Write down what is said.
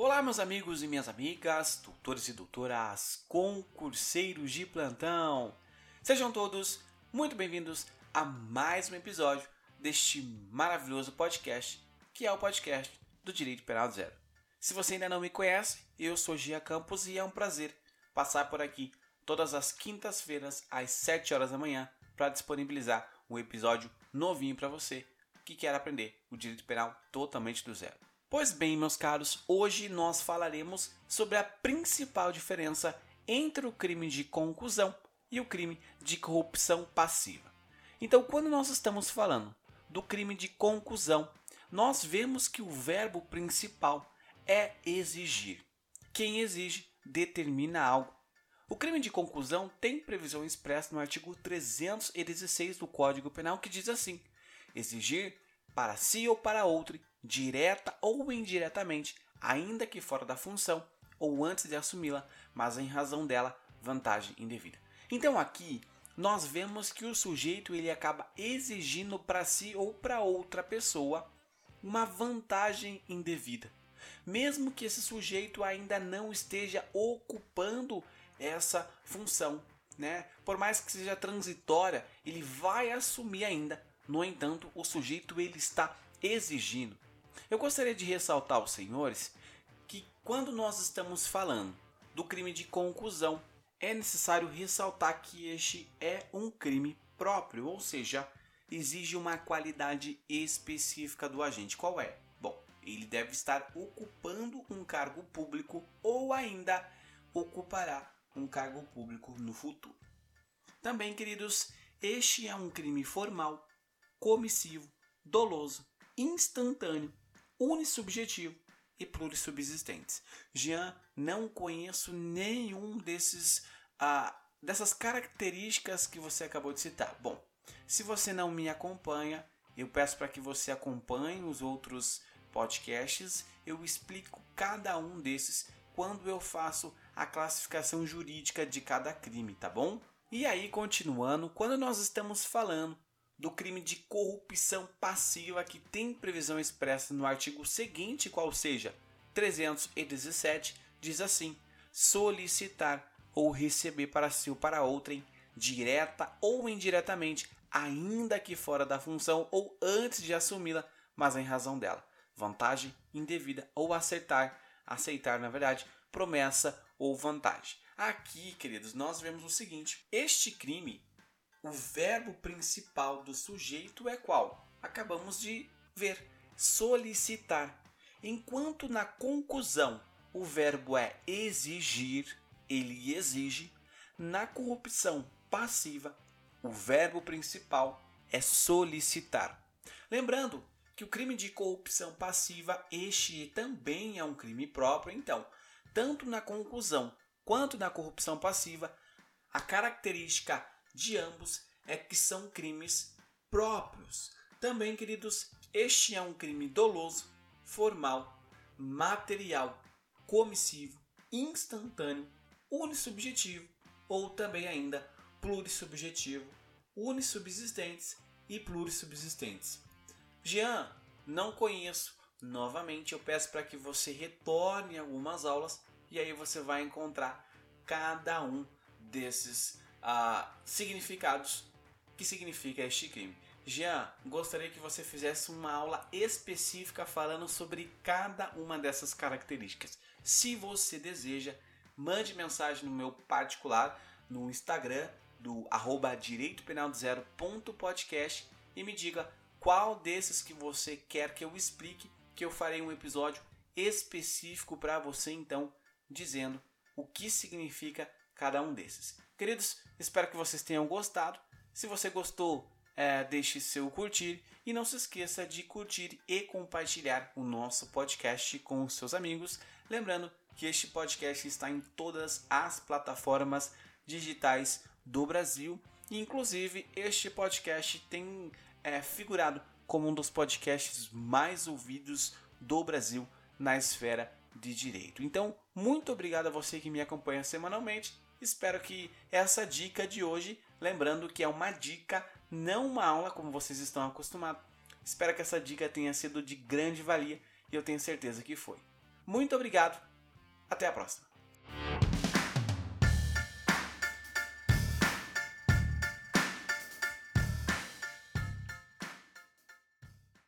Olá, meus amigos e minhas amigas, doutores e doutoras, concurseiros de plantão. Sejam todos muito bem-vindos a mais um episódio deste maravilhoso podcast, que é o podcast do Direito Penal Zero. Se você ainda não me conhece, eu sou Gia Campos e é um prazer passar por aqui todas as quintas-feiras às 7 horas da manhã para disponibilizar um episódio novinho para você que quer aprender o direito penal totalmente do zero. Pois bem, meus caros, hoje nós falaremos sobre a principal diferença entre o crime de conclusão e o crime de corrupção passiva. Então, quando nós estamos falando do crime de conclusão, nós vemos que o verbo principal é exigir. Quem exige determina algo. O crime de conclusão tem previsão expressa no artigo 316 do Código Penal que diz assim: exigir para si ou para outro direta ou indiretamente, ainda que fora da função ou antes de assumi-la, mas em razão dela, vantagem indevida. Então aqui nós vemos que o sujeito ele acaba exigindo para si ou para outra pessoa uma vantagem indevida, mesmo que esse sujeito ainda não esteja ocupando essa função, né? Por mais que seja transitória, ele vai assumir ainda. No entanto, o sujeito ele está exigindo. Eu gostaria de ressaltar aos senhores que quando nós estamos falando do crime de conclusão, é necessário ressaltar que este é um crime próprio, ou seja, exige uma qualidade específica do agente. Qual é? Bom, ele deve estar ocupando um cargo público ou ainda ocupará um cargo público no futuro. Também, queridos, este é um crime formal, comissivo, doloso, instantâneo unissubjetivo e plurissubsistentes. Jean, não conheço nenhum desses ah, dessas características que você acabou de citar. Bom, se você não me acompanha, eu peço para que você acompanhe os outros podcasts. Eu explico cada um desses quando eu faço a classificação jurídica de cada crime, tá bom? E aí, continuando, quando nós estamos falando do crime de corrupção passiva que tem previsão expressa no artigo seguinte, qual seja 317, diz assim: solicitar ou receber para si ou para outrem, direta ou indiretamente, ainda que fora da função ou antes de assumi-la, mas em razão dela, vantagem indevida ou acertar, aceitar na verdade, promessa ou vantagem. Aqui, queridos, nós vemos o seguinte: este crime o verbo principal do sujeito é qual? Acabamos de ver, solicitar. Enquanto na conclusão o verbo é exigir, ele exige, na corrupção passiva o verbo principal é solicitar. Lembrando que o crime de corrupção passiva este também é um crime próprio, então, tanto na conclusão quanto na corrupção passiva, a característica de ambos é que são crimes próprios. Também, queridos, este é um crime doloso, formal, material, comissivo, instantâneo, unissubjetivo ou também ainda plurissubjetivo, unissubsistentes e plurissubsistentes. Jean, não conheço. Novamente, eu peço para que você retorne algumas aulas e aí você vai encontrar cada um desses significados que significa este crime. Jean, gostaria que você fizesse uma aula específica falando sobre cada uma dessas características. Se você deseja, mande mensagem no meu particular no Instagram do arroba direitopenaldozero.podcast e me diga qual desses que você quer que eu explique, que eu farei um episódio específico para você então, dizendo o que significa cada um desses. Queridos, espero que vocês tenham gostado. Se você gostou, é, deixe seu curtir e não se esqueça de curtir e compartilhar o nosso podcast com os seus amigos. Lembrando que este podcast está em todas as plataformas digitais do Brasil. Inclusive, este podcast tem é, figurado como um dos podcasts mais ouvidos do Brasil na esfera de direito. Então, muito obrigado a você que me acompanha semanalmente Espero que essa dica de hoje, lembrando que é uma dica, não uma aula como vocês estão acostumados. Espero que essa dica tenha sido de grande valia e eu tenho certeza que foi. Muito obrigado. Até a próxima.